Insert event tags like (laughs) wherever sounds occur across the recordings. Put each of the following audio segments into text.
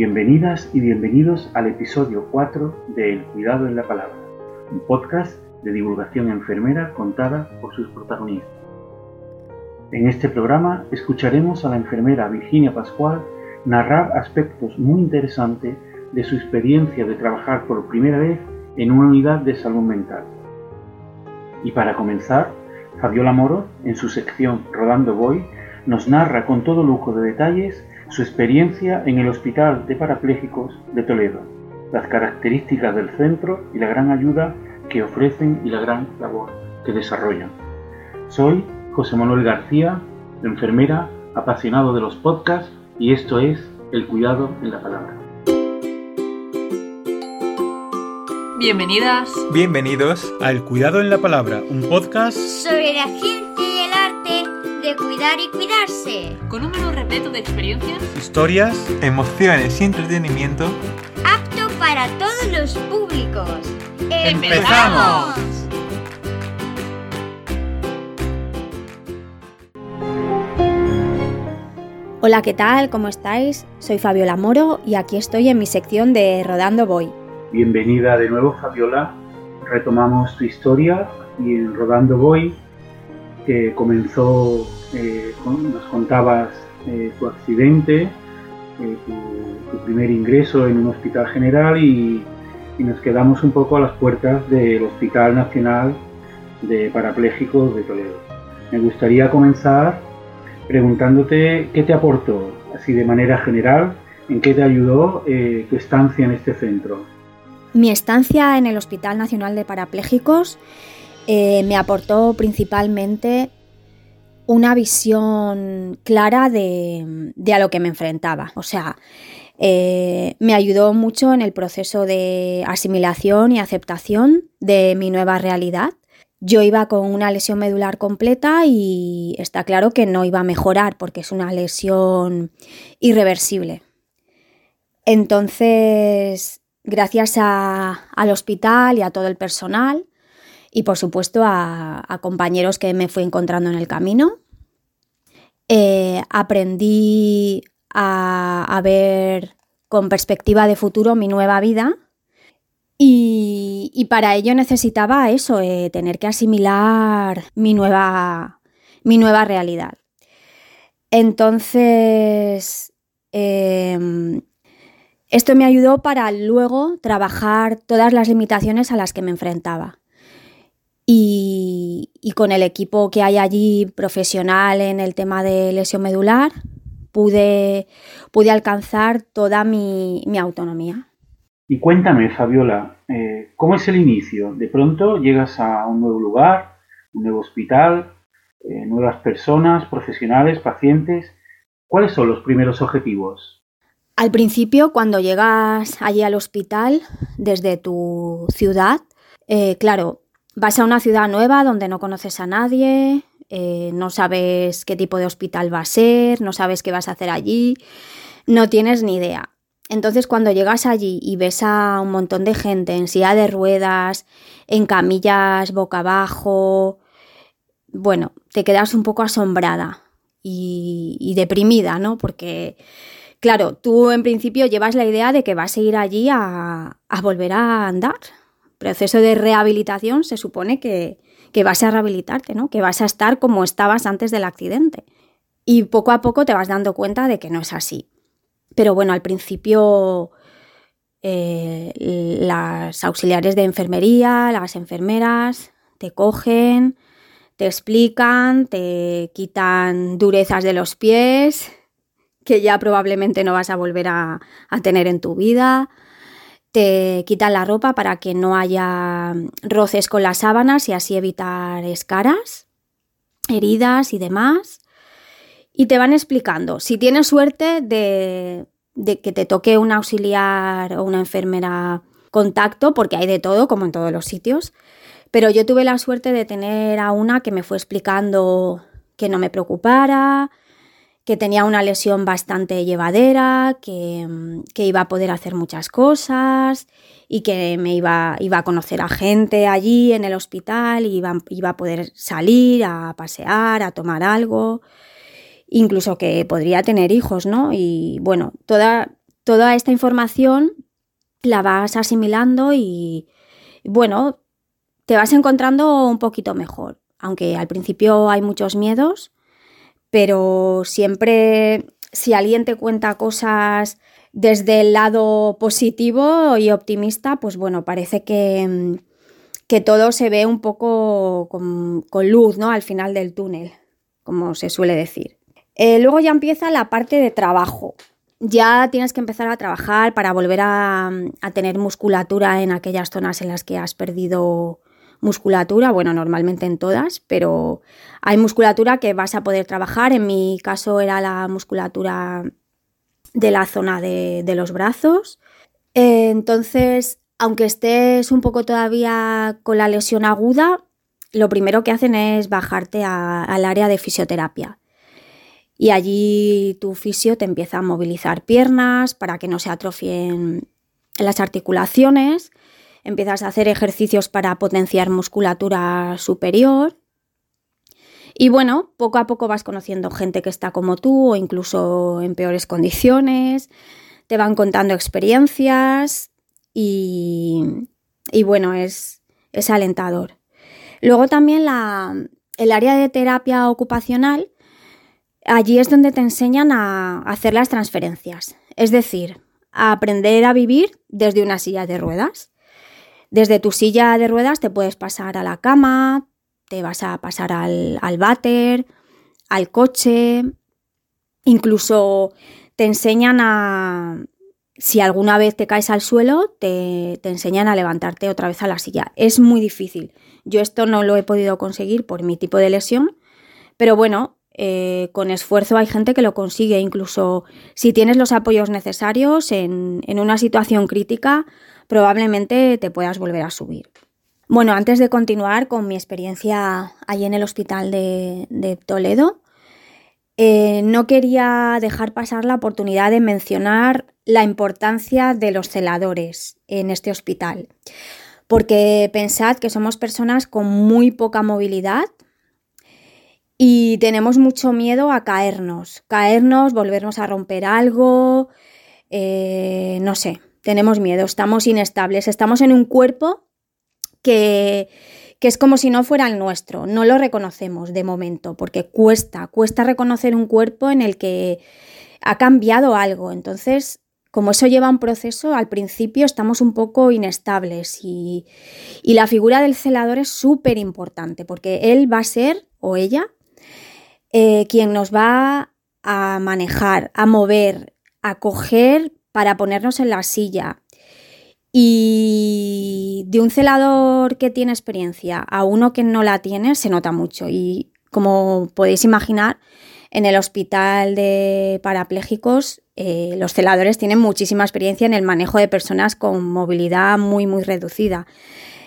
Bienvenidas y bienvenidos al episodio 4 de El Cuidado en la Palabra, un podcast de divulgación enfermera contada por sus protagonistas. En este programa escucharemos a la enfermera Virginia Pascual narrar aspectos muy interesantes de su experiencia de trabajar por primera vez en una unidad de salud mental. Y para comenzar, Fabiola Moro, en su sección Rodando Voy, nos narra con todo lujo de detalles su experiencia en el Hospital de Parapléjicos de Toledo, las características del centro y la gran ayuda que ofrecen y la gran labor que desarrollan. Soy José Manuel García, enfermera, apasionado de los podcasts y esto es El Cuidado en la Palabra. Bienvenidas. Bienvenidos a El Cuidado en la Palabra, un podcast sobre la ciencia cuidar y cuidarse. Con un menú repleto de experiencias, historias, emociones y entretenimiento. Apto para todos los públicos. ¡Empezamos! Hola, ¿qué tal? ¿Cómo estáis? Soy Fabiola Moro y aquí estoy en mi sección de Rodando Voy. Bienvenida de nuevo, Fabiola. Retomamos tu historia y en Rodando Voy, que comenzó, eh, nos contabas eh, tu accidente, eh, tu, tu primer ingreso en un hospital general y, y nos quedamos un poco a las puertas del Hospital Nacional de Parapléjicos de Toledo. Me gustaría comenzar preguntándote qué te aportó, así de manera general, en qué te ayudó eh, tu estancia en este centro. Mi estancia en el Hospital Nacional de Parapléjicos eh, me aportó principalmente una visión clara de, a lo que me enfrentaba. O sea, eh, me ayudó mucho en el proceso de asimilación y aceptación de mi nueva realidad. Yo iba con una lesión medular completa y está claro que no iba a mejorar porque es una lesión irreversible. Entonces, gracias al hospital y a todo el personal y por supuesto a, compañeros que me fui encontrando en el camino, eh, aprendí a, ver con perspectiva de futuro mi nueva vida y, y para ello necesitaba eso, eh, tener que asimilar mi nueva, mi nueva realidad. Entonces, em, esto me ayudó para luego trabajar todas las limitaciones a las que me enfrentaba. Y, y con el equipo que hay allí profesional en el tema de lesión medular, pude, pude alcanzar toda mi, mi autonomía. Y cuéntame, Fabiola, eh, ¿cómo es el inicio? De pronto llegas a un nuevo lugar, un nuevo hospital, eh, nuevas personas, profesionales, pacientes. ¿Cuáles son los primeros objetivos? Al principio, cuando llegas allí al hospital desde tu ciudad, eh, claro, vas a una ciudad nueva donde no conoces a nadie, eh, no sabes qué tipo de hospital va a ser, no sabes qué vas a hacer allí, no tienes ni idea. Entonces, cuando llegas allí y ves a un montón de gente en silla de ruedas, en camillas boca abajo, bueno, te quedas un poco asombrada y, y deprimida, ¿no? Porque Claro, tú en principio llevas la idea de que vas a ir allí a, a volver a andar. Proceso de rehabilitación se supone que, que vas a rehabilitarte, ¿no? Que vas a estar como estabas antes del accidente. Y poco a poco te vas dando cuenta de que no es así. Pero bueno, al principio eh, las auxiliares de enfermería, las enfermeras, te cogen, te explican, te quitan durezas de los pies, que ya probablemente no vas a volver a, a, tener en tu vida. Te quitan la ropa para que no haya roces con las sábanas y así evitar escaras, heridas y demás. Y te van explicando. Si tienes suerte de, de que te toque un auxiliar o una enfermera contacto, porque hay de todo, como en todos los sitios. Pero yo tuve la suerte de tener a una que me fue explicando que no me preocupara, que tenía una lesión bastante llevadera, que, que, iba a poder hacer muchas cosas y que me iba, iba a conocer a gente allí en el hospital, y iba, iba a poder salir a pasear, a tomar algo, incluso que podría tener hijos, ¿no? Y bueno, toda, toda esta información la vas asimilando y, bueno, te vas encontrando un poquito mejor. Aunque al principio hay muchos miedos, pero siempre si alguien te cuenta cosas desde el lado positivo y optimista, pues bueno, parece que, que todo se ve un poco con, luz, ¿no? Al final del túnel, como se suele decir. Eh, luego ya empieza la parte de trabajo. Ya tienes que empezar a trabajar para volver a, a tener musculatura en aquellas zonas en las que has perdido musculatura, bueno, normalmente en todas, pero hay musculatura que vas a poder trabajar. En mi caso era la musculatura de la zona de, los brazos. Entonces, aunque estés un poco todavía con la lesión aguda, lo primero que hacen es bajarte al área de fisioterapia. Y allí tu fisio te empieza a movilizar piernas para que no se atrofien las articulaciones empiezas a hacer ejercicios para potenciar musculatura superior. Y bueno, poco a poco vas conociendo gente que está como tú o incluso en peores condiciones, te van contando experiencias y, bueno, es, es, alentador. Luego también la, el área de terapia ocupacional, allí es donde te enseñan a hacer las transferencias, es decir, a aprender a vivir desde una silla de ruedas. Desde tu silla de ruedas te puedes pasar a la cama, te vas a pasar al, al váter, al coche, incluso te enseñan a, si alguna vez te caes al suelo, te, enseñan a levantarte otra vez a la silla. Es muy difícil. Yo esto no lo he podido conseguir por mi tipo de lesión, pero bueno, eh, con esfuerzo hay gente que lo consigue. Incluso si tienes los apoyos necesarios en, en una situación crítica, probablemente te puedas volver a subir. Bueno, antes de continuar con mi experiencia allí en el hospital de, Toledo, eh, no quería dejar pasar la oportunidad de mencionar la importancia de los celadores en este hospital. Porque pensad que somos personas con muy poca movilidad y tenemos mucho miedo a caernos, caernos, volvernos a romper algo, eh, no sé, tenemos miedo, estamos inestables, estamos en un cuerpo que, que es como si no fuera el nuestro, no lo reconocemos de momento, porque cuesta, cuesta reconocer un cuerpo en el que ha cambiado algo. Entonces, como eso lleva un proceso, al principio estamos un poco inestables y, y la figura del celador es súper importante porque él va a ser, o ella, eh, quien nos va a manejar, a mover, a coger para ponernos en la silla. Y de un celador que tiene experiencia a uno que no la tiene se nota mucho. Y como podéis imaginar, en el hospital de parapléjicos eh, los celadores tienen muchísima experiencia en el manejo de personas con movilidad muy, muy reducida.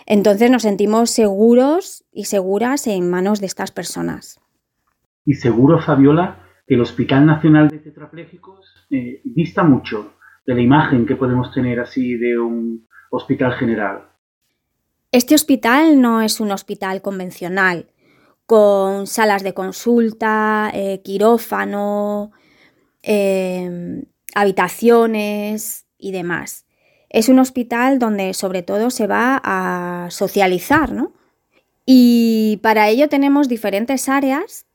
Entonces nos sentimos seguros y seguras en manos de estas personas. Y seguro, Fabiola, que el Hospital Nacional de Tetrapléjicos eh, dista mucho de la imagen que podemos tener así de un hospital general. Este hospital no es un hospital convencional, con salas de consulta, eh, quirófano, eh, habitaciones y demás. Es un hospital donde sobre todo se va a socializar, ¿no? Y para ello tenemos diferentes áreas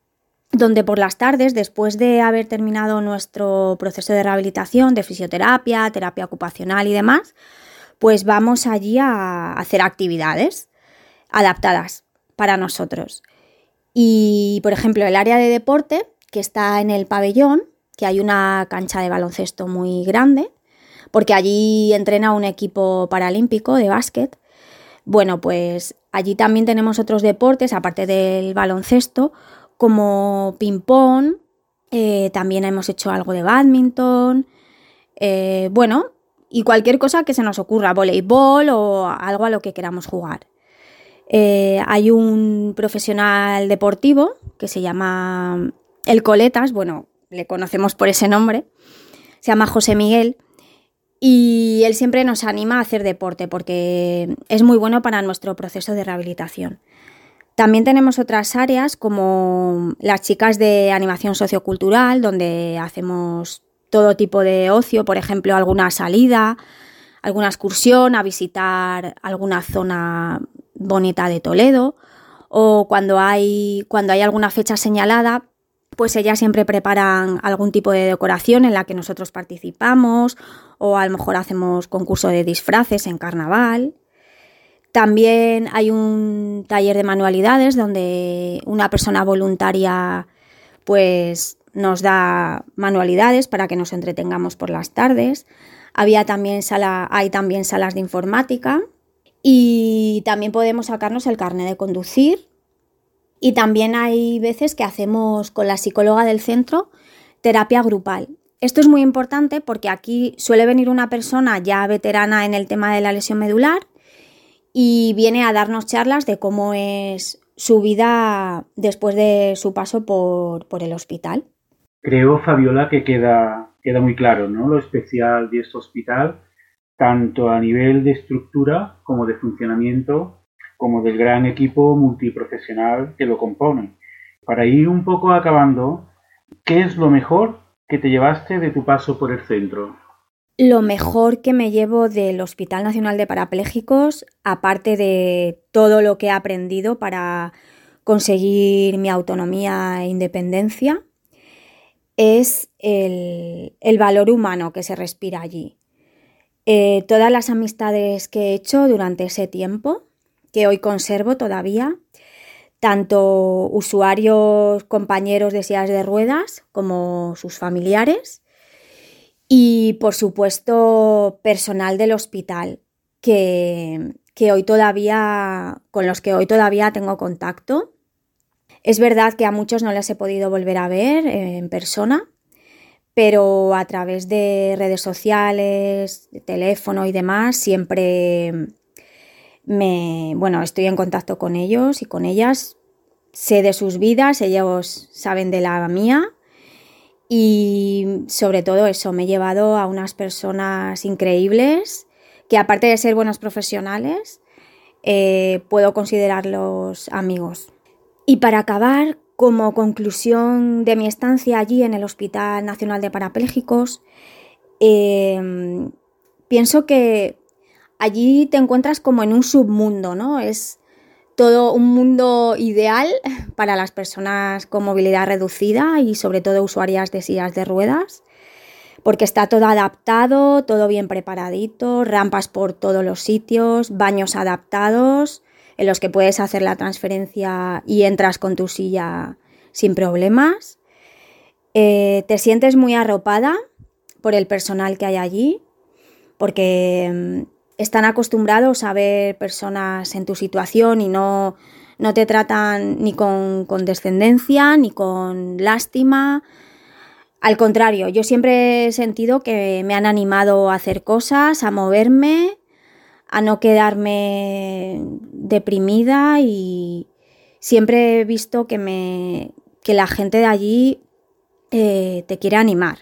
donde por las tardes, después de haber terminado nuestro proceso de rehabilitación, de fisioterapia, terapia ocupacional y demás, pues vamos allí a hacer actividades adaptadas para nosotros. Y, por ejemplo, el área de deporte, que está en el pabellón, que hay una cancha de baloncesto muy grande, porque allí entrena un equipo paralímpico de básquet. Bueno, pues allí también tenemos otros deportes, aparte del baloncesto, como ping-pong, eh, también hemos hecho algo de badminton, eh, bueno, y cualquier cosa que se nos ocurra, voleibol o algo a lo que queramos jugar. Eh, hay un profesional deportivo que se llama El Coletas, bueno, le conocemos por ese nombre, se llama José Miguel y él siempre nos anima a hacer deporte porque es muy bueno para nuestro proceso de rehabilitación. También tenemos otras áreas como las chicas de animación sociocultural, donde hacemos todo tipo de ocio, por ejemplo, alguna salida, alguna excursión a visitar alguna zona bonita de Toledo o cuando hay, cuando hay alguna fecha señalada, pues ellas siempre preparan algún tipo de decoración en la que nosotros participamos o a lo mejor hacemos concurso de disfraces en carnaval. También hay un taller de manualidades donde una persona voluntaria pues nos da manualidades para que nos entretengamos por las tardes. Había también hay también salas de informática y también podemos sacarnos el carnet de conducir. Y también hay veces que hacemos con la psicóloga del centro terapia grupal. Esto es muy importante porque aquí suele venir una persona ya veterana en el tema de la lesión medular y viene a darnos charlas de cómo es su vida después de su paso por, el hospital. Creo, Fabiola, que queda, queda muy claro ¿no? lo especial de este hospital tanto a nivel de estructura como de funcionamiento, como del gran equipo multiprofesional que lo compone. Para ir un poco acabando, ¿qué es lo mejor que te llevaste de tu paso por el centro? Lo mejor que me llevo del Hospital Nacional de Parapléjicos, aparte de todo lo que he aprendido para conseguir mi autonomía e independencia, es el, valor humano que se respira allí. Eh, todas las amistades que he hecho durante ese tiempo, que hoy conservo todavía, tanto usuarios, compañeros de sillas de ruedas como sus familiares y por supuesto personal del hospital que, que hoy todavía con los que hoy todavía tengo contacto. Es verdad que a muchos no les he podido volver a ver eh, en persona, pero a través de redes sociales, de teléfono y demás, siempre me, bueno, estoy en contacto con ellos y con ellas, sé de sus vidas, ellos saben de la mía y sobre todo eso, me he llevado a unas personas increíbles que aparte de ser buenos profesionales, eh, puedo considerarlos amigos. Y para acabar, como conclusión de mi estancia allí en el Hospital Nacional de Parapléjicos, em, pienso que allí te encuentras como en un submundo, ¿no? Es todo un mundo ideal para las personas con movilidad reducida y sobre todo usuarias de sillas de ruedas, porque está todo adaptado, todo bien preparadito, rampas por todos los sitios, baños adaptados, en los que puedes hacer la transferencia y entras con tu silla sin problemas. Eh, te sientes muy arropada por el personal que hay allí, porque mm, están acostumbrados a ver personas en tu situación y no, no te tratan ni con condescendencia ni con lástima. Al contrario, yo siempre he sentido que me han animado a hacer cosas, a moverme a no quedarme deprimida y siempre he visto que, me, que la gente de allí eh, te quiere animar.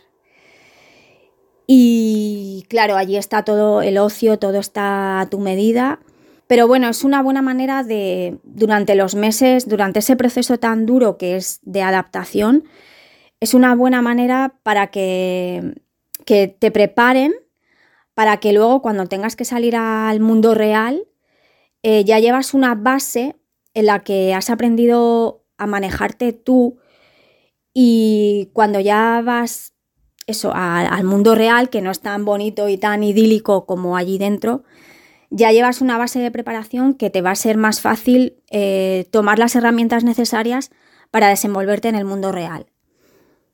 Y claro, allí está todo el ocio, todo está a tu medida. Pero bueno, es una buena manera de, durante los meses, durante ese proceso tan duro que es de adaptación, es una buena manera para que, que te preparen para que luego cuando tengas que salir al mundo real eh, ya llevas una base en la que has aprendido a manejarte tú y cuando ya vas eso al mundo real que no es tan bonito y tan idílico como allí dentro ya llevas una base de preparación que te va a ser más fácil eh, tomar las herramientas necesarias para desenvolverte en el mundo real.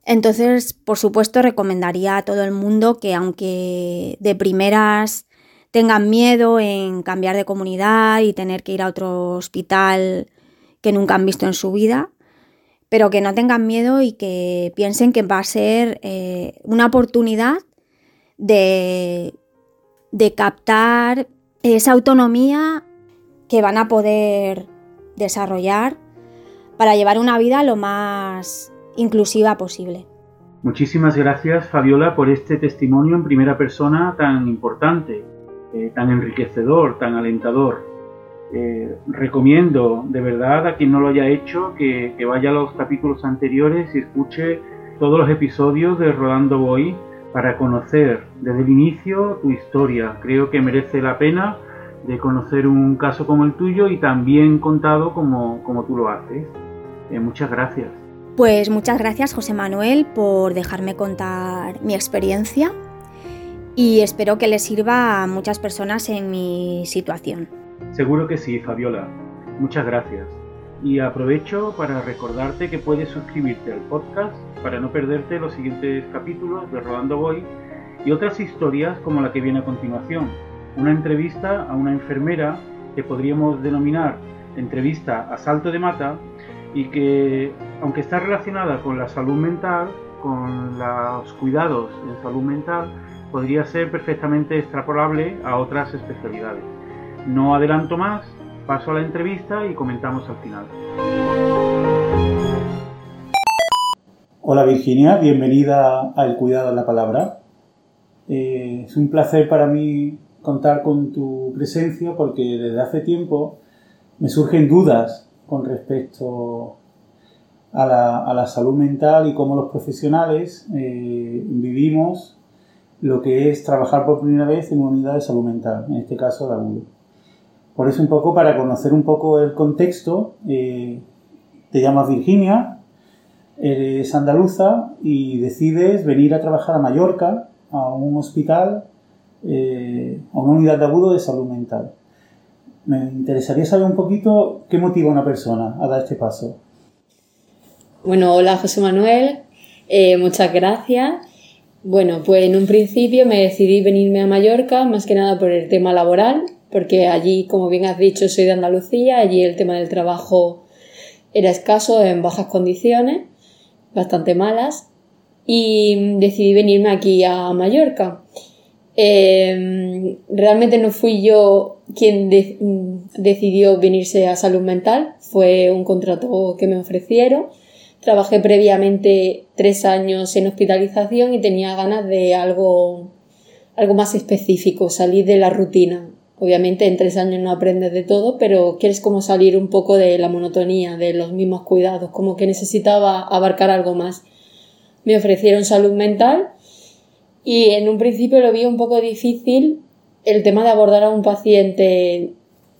Entonces, por supuesto, recomendaría a todo el mundo que aunque de primeras tengan miedo en cambiar de comunidad y tener que ir a otro hospital que nunca han visto en su vida, pero que no tengan miedo y que piensen que va a ser eh, una oportunidad de, de captar esa autonomía que van a poder desarrollar para llevar una vida lo más inclusiva posible. Muchísimas gracias Fabiola por este testimonio en primera persona tan importante, eh, tan enriquecedor, tan alentador. Eh, recomiendo de verdad a quien no lo haya hecho que, vaya a los capítulos anteriores y escuche todos los episodios de Rodando Boy para conocer desde el inicio tu historia. Creo que merece la pena de conocer un caso como el tuyo y también contado como, como tú lo haces. Eh, muchas gracias. Pues muchas gracias José Manuel por dejarme contar mi experiencia y espero que le sirva a muchas personas en mi situación. Seguro que sí, Fabiola. Muchas gracias. Y aprovecho para recordarte que puedes suscribirte al podcast para no perderte los siguientes capítulos de Rodando Voy y otras historias como la que viene a continuación. Una entrevista a una enfermera que podríamos denominar entrevista a salto de mata y que, aunque está relacionada con la salud mental, con los cuidados en salud mental, podría ser perfectamente extrapolable a otras especialidades. No adelanto más, paso a la entrevista y comentamos al final. Hola Virginia, bienvenida a El Cuidado de la Palabra. Eh, es un placer para mí contar con tu presencia porque desde hace tiempo me surgen dudas con respecto a la, salud mental y cómo los profesionales eh, vivimos lo que es trabajar por primera vez en una unidad de salud mental, en este caso de agudo. Por eso un poco para conocer un poco el contexto, eh, te llamas Virginia, eres andaluza y decides venir a trabajar a Mallorca, a un hospital, eh, a una unidad de agudo de salud mental. Me interesaría saber un poquito qué motiva a una persona a dar este paso. Bueno, hola José Manuel, eh, muchas gracias. Bueno, pues en un principio me decidí venirme a Mallorca más que nada por el tema laboral, porque allí, como bien has dicho, soy de Andalucía, allí el tema del trabajo era escaso, en bajas condiciones bastante malas y decidí venirme aquí a Mallorca. Em, realmente no fui yo quien decidió venirse a salud mental, fue un contrato que me ofrecieron. Trabajé previamente tres años en hospitalización y tenía ganas de algo, algo más específico, salir de la rutina. Obviamente en tres años no aprendes de todo, pero quieres como salir un poco de la monotonía, de los mismos cuidados, como que necesitaba abarcar algo más. Me ofrecieron salud mental y en un principio lo vi un poco difícil el tema de abordar a un paciente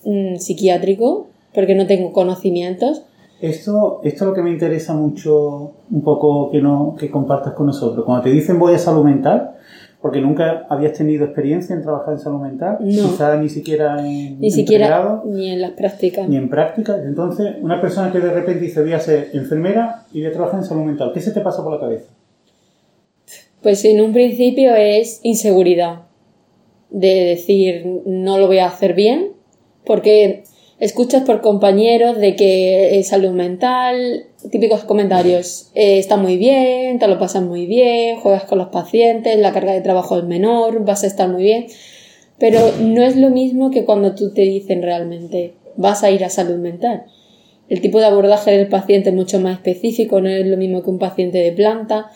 mm, psiquiátrico, porque no tengo conocimientos. Esto, esto es lo que me interesa mucho un poco que, no, que compartas con nosotros. Cuando te dicen voy a salud mental, porque nunca habías tenido experiencia en trabajar en salud mental, no. quizá ni siquiera en ni siquiera ni en las prácticas. Ni en prácticas. Entonces, una persona que de repente dice voy a ser enfermera y voy a trabajar en salud mental, ¿qué se te pasa por la cabeza? Pues en un principio es inseguridad de decir no lo voy a hacer bien, porque escuchas por compañeros de que es salud mental, típicos comentarios, eh, está muy bien, te lo pasas muy bien, juegas con los pacientes, la carga de trabajo es menor, vas a estar muy bien, pero no es lo mismo que cuando tú te dicen realmente vas a ir a salud mental. El tipo de abordaje del paciente es mucho más específico, no es lo mismo que un paciente de planta,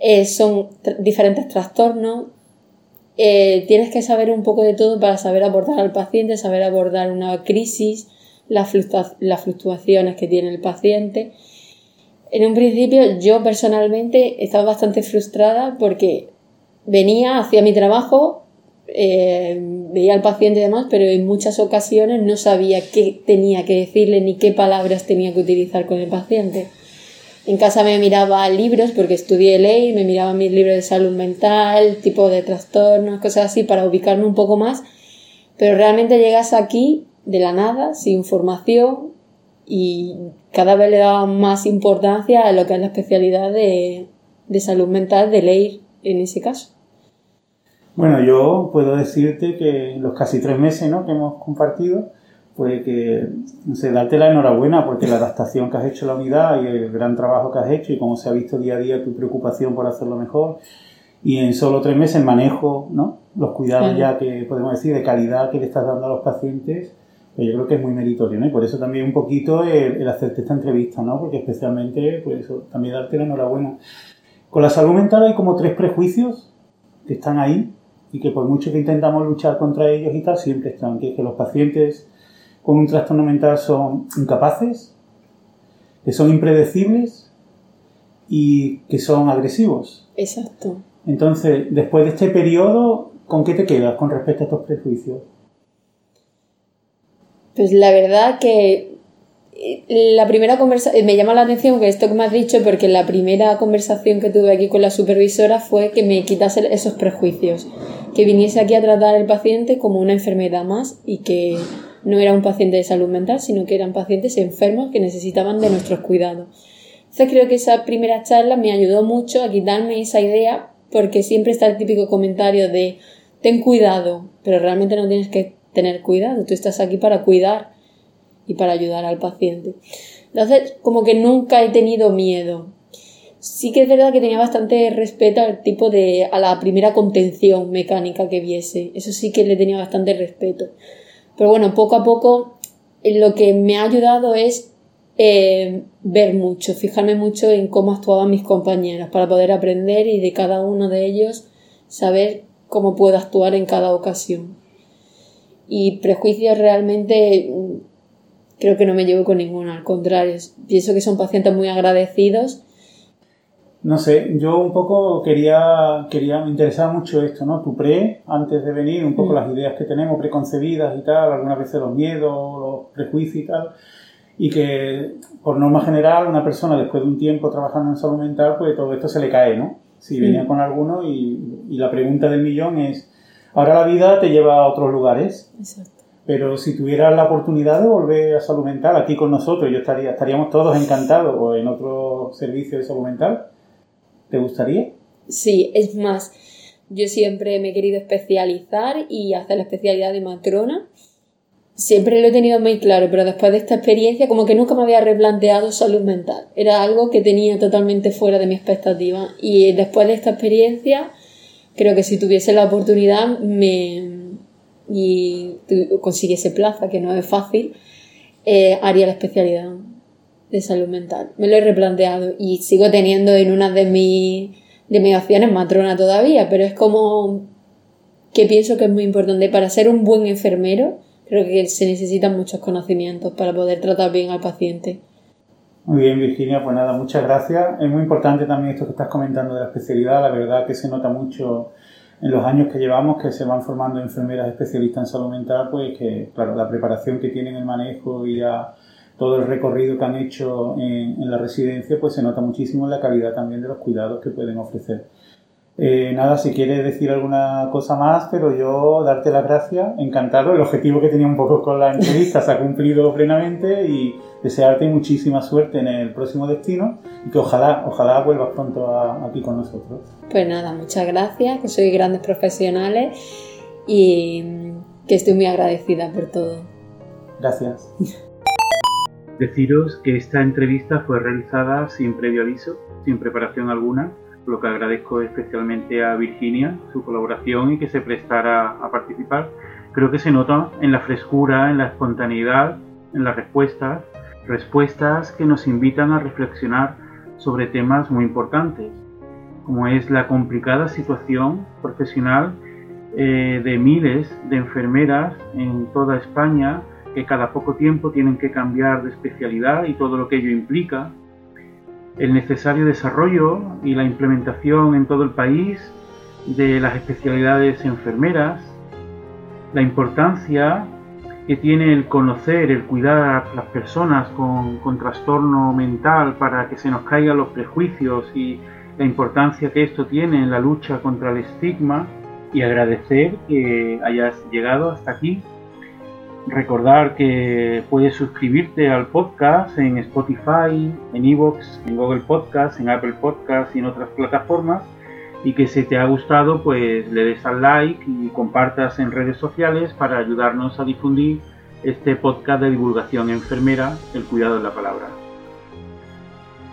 eh, son diferentes trastornos, eh, tienes que saber un poco de todo para saber abordar al paciente, saber abordar una crisis, las, fluctuaciones que tiene el paciente. En un principio yo personalmente estaba bastante frustrada porque venía, hacía mi trabajo, eh, veía al paciente y demás, pero en muchas ocasiones no sabía qué tenía que decirle ni qué palabras tenía que utilizar con el paciente. En casa me miraba libros porque estudié ley, me miraba mis libros de salud mental, tipo de trastornos, cosas así para ubicarme un poco más. Pero realmente llegas aquí de la nada, sin formación y cada vez le daba más importancia a lo que es la especialidad de, de salud mental de ley en ese caso. Bueno, yo puedo decirte que los casi tres meses ¿no? que hemos compartido, pues que, no sé, darte la enhorabuena porque la adaptación que has hecho a la unidad y el gran trabajo que has hecho y cómo se ha visto día a día tu preocupación por hacerlo mejor y en solo tres meses el manejo, ¿no? Los cuidados ya que podemos decir de calidad que le estás dando a los pacientes, pues yo creo que es muy meritorio, ¿no? Y por eso también un poquito el, hacerte esta entrevista, ¿no? Porque especialmente, pues eso, también darte la enhorabuena. Con la salud mental hay como tres prejuicios que están ahí y que por mucho que intentamos luchar contra ellos y tal, siempre están, que, que los pacientes con un trastorno mental son incapaces, que son impredecibles y que son agresivos. Exacto. Entonces, después de este periodo, ¿con qué te quedas con respecto a estos prejuicios? Pues la verdad que eh, la primera conversación, me llama la atención que esto que me has dicho, porque la primera conversación que tuve aquí con la supervisora fue que me quitase esos prejuicios, que viniese aquí a tratar al paciente como una enfermedad más y que no era un paciente de salud mental, sino que eran pacientes enfermos que necesitaban de nuestros cuidados. Entonces creo que esa primera charla me ayudó mucho a quitarme esa idea, porque siempre está el típico comentario de ten cuidado, pero realmente no tienes que tener cuidado, tú estás aquí para cuidar y para ayudar al paciente. Entonces, como que nunca he tenido miedo. Sí que es verdad que tenía bastante respeto al tipo de, a la primera contención mecánica que viese. Eso sí que le tenía bastante respeto. Pero bueno, poco a poco lo que me ha ayudado es eh, ver mucho, fijarme mucho en cómo actuaban mis compañeros para poder aprender y de cada uno de ellos saber cómo puedo actuar en cada ocasión. Y prejuicios realmente mm, creo que no me llevo con ninguno, al contrario, pienso que son pacientes muy agradecidos no sé, yo un poco quería, quería, me interesaba mucho esto, ¿no? Tu pre, antes de venir, un poco mm. las ideas que tenemos preconcebidas y tal, algunas veces los miedos, los prejuicios y tal, y que por norma general una persona después de un tiempo trabajando en salud mental, pues todo esto se le cae, ¿no? Si venía con alguno y, y, la pregunta del millón es, ahora la vida te lleva a otros lugares. Exacto. Pero si tuvieras la oportunidad de volver a salud mental aquí con nosotros, yo estaría, estaríamos todos encantados o en otro servicio de salud mental, ¿Te gustaría? Sí, es más, yo siempre me he querido especializar y hacer la especialidad de matrona. Siempre lo he tenido muy claro, pero después de esta experiencia como que nunca me había replanteado salud mental. Era algo que tenía totalmente fuera de mi expectativa. Y después de esta experiencia, creo que si tuviese la oportunidad me y consiguiese plaza, que no es fácil, eh, haría la especialidad de salud mental. Me lo he replanteado y sigo teniendo en una de, mis de mis opciones matrona todavía, pero es como que pienso que es muy importante para ser un buen enfermero. Creo que se necesitan muchos conocimientos para poder tratar bien al paciente. Muy bien, Virginia, pues nada, muchas gracias. Es muy importante también esto que estás comentando de la especialidad. La verdad que se nota mucho en los años que llevamos que se van formando enfermeras especialistas en salud mental, pues que, claro, la preparación que tienen, el manejo y la todo el recorrido que han hecho en, la residencia, pues se nota muchísimo la calidad también de los cuidados que pueden ofrecer. Eh, nada, si quieres decir alguna cosa más, pero yo darte las gracias, encantado. El objetivo que tenía un poco con la entrevista se ha cumplido plenamente y desearte muchísima suerte en el próximo destino y que ojalá, ojalá vuelvas pronto aquí con nosotros. Pues nada, muchas gracias, que sois grandes profesionales y que estoy muy agradecida por todo. Gracias. (laughs) Deciros que esta entrevista fue realizada sin previo aviso, sin preparación alguna, lo que agradezco especialmente a Virginia su colaboración y que se prestara a participar. Creo que se nota en la frescura, en la espontaneidad, en las respuestas, respuestas que nos invitan a reflexionar sobre temas muy importantes, como es la complicada situación profesional eh, de miles de enfermeras en toda España que cada poco tiempo tienen que cambiar de especialidad y todo lo que ello implica, el necesario desarrollo y la implementación en todo el país de las especialidades enfermeras, la importancia que tiene el conocer, el cuidar a las personas con, con, trastorno mental para que se nos caigan los prejuicios y la importancia que esto tiene en la lucha contra el estigma. Y agradecer que hayas llegado hasta aquí Recordar que puedes suscribirte al podcast en Spotify, en Evox, en Google Podcast, en Apple Podcast y en otras plataformas. Y que si te ha gustado, pues le des al like y compartas en redes sociales para ayudarnos a difundir este podcast de divulgación enfermera, El cuidado de la palabra.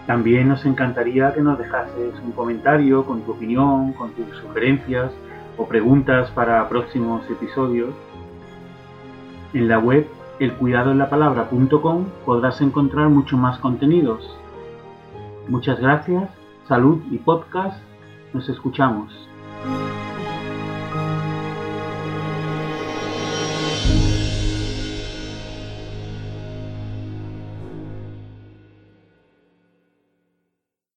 También nos encantaría que nos dejases un comentario con tu opinión, con tus sugerencias o preguntas para próximos episodios en la web elcuidadoenlapalabra.com podrás encontrar mucho más contenidos. Muchas gracias, salud y podcast. Nos escuchamos.